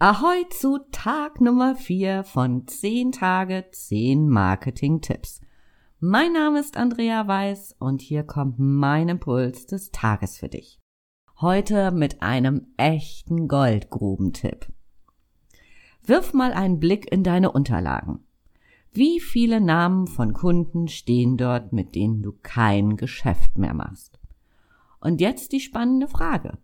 Ahoi zu Tag Nummer 4 von 10 Tage 10 Marketing-Tipps. Mein Name ist Andrea Weiß und hier kommt mein Impuls des Tages für dich. Heute mit einem echten Goldgrubentipp. Wirf mal einen Blick in deine Unterlagen. Wie viele Namen von Kunden stehen dort, mit denen du kein Geschäft mehr machst? Und jetzt die spannende Frage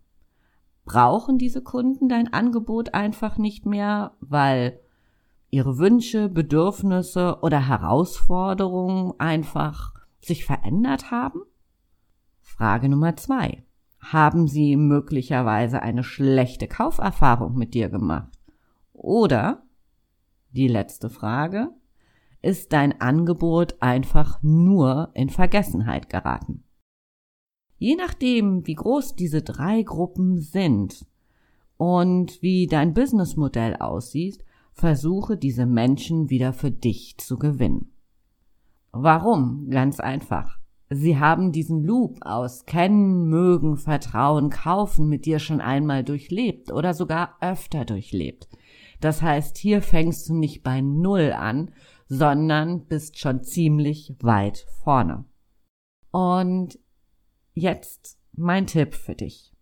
brauchen diese Kunden dein Angebot einfach nicht mehr, weil ihre Wünsche, Bedürfnisse oder Herausforderungen einfach sich verändert haben? Frage Nummer zwei. Haben sie möglicherweise eine schlechte Kauferfahrung mit dir gemacht? Oder, die letzte Frage, ist dein Angebot einfach nur in Vergessenheit geraten? Je nachdem, wie groß diese drei Gruppen sind und wie dein Businessmodell aussieht, versuche diese Menschen wieder für dich zu gewinnen. Warum? Ganz einfach. Sie haben diesen Loop aus Kennen, Mögen, Vertrauen, Kaufen mit dir schon einmal durchlebt oder sogar öfter durchlebt. Das heißt, hier fängst du nicht bei Null an, sondern bist schon ziemlich weit vorne. Und Jetzt mein Tipp für dich.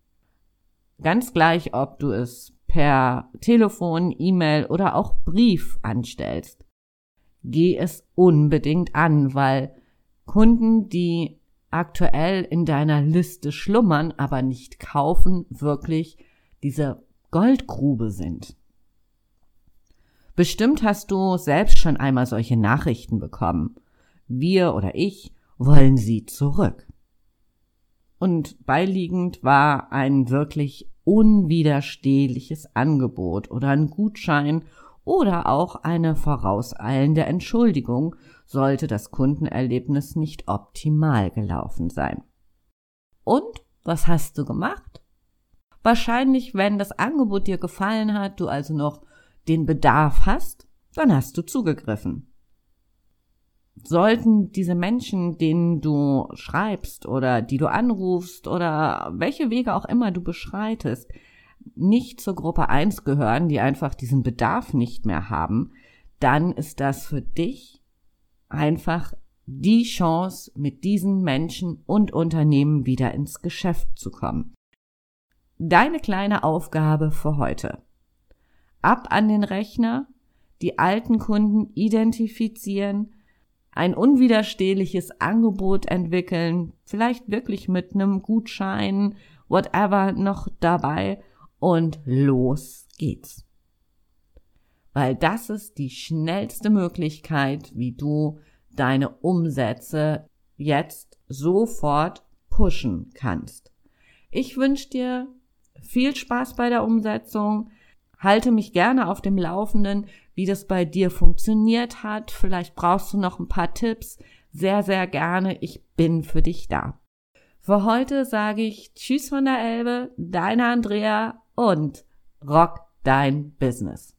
Ganz gleich, ob du es per Telefon, E-Mail oder auch Brief anstellst. Geh es unbedingt an, weil Kunden, die aktuell in deiner Liste schlummern, aber nicht kaufen, wirklich diese Goldgrube sind. Bestimmt hast du selbst schon einmal solche Nachrichten bekommen. Wir oder ich wollen sie zurück und beiliegend war ein wirklich unwiderstehliches Angebot oder ein Gutschein oder auch eine vorauseilende Entschuldigung, sollte das Kundenerlebnis nicht optimal gelaufen sein. Und was hast du gemacht? Wahrscheinlich, wenn das Angebot dir gefallen hat, du also noch den Bedarf hast, dann hast du zugegriffen sollten diese Menschen, denen du schreibst oder die du anrufst oder welche Wege auch immer du beschreitest, nicht zur Gruppe 1 gehören, die einfach diesen Bedarf nicht mehr haben, dann ist das für dich einfach die Chance, mit diesen Menschen und Unternehmen wieder ins Geschäft zu kommen. Deine kleine Aufgabe für heute. Ab an den Rechner, die alten Kunden identifizieren, ein unwiderstehliches Angebot entwickeln, vielleicht wirklich mit einem Gutschein, whatever noch dabei und los geht's. Weil das ist die schnellste Möglichkeit, wie du deine Umsätze jetzt sofort pushen kannst. Ich wünsche dir viel Spaß bei der Umsetzung. Halte mich gerne auf dem Laufenden, wie das bei dir funktioniert hat. Vielleicht brauchst du noch ein paar Tipps. Sehr, sehr gerne. Ich bin für dich da. Für heute sage ich Tschüss von der Elbe, deine Andrea und rock dein Business.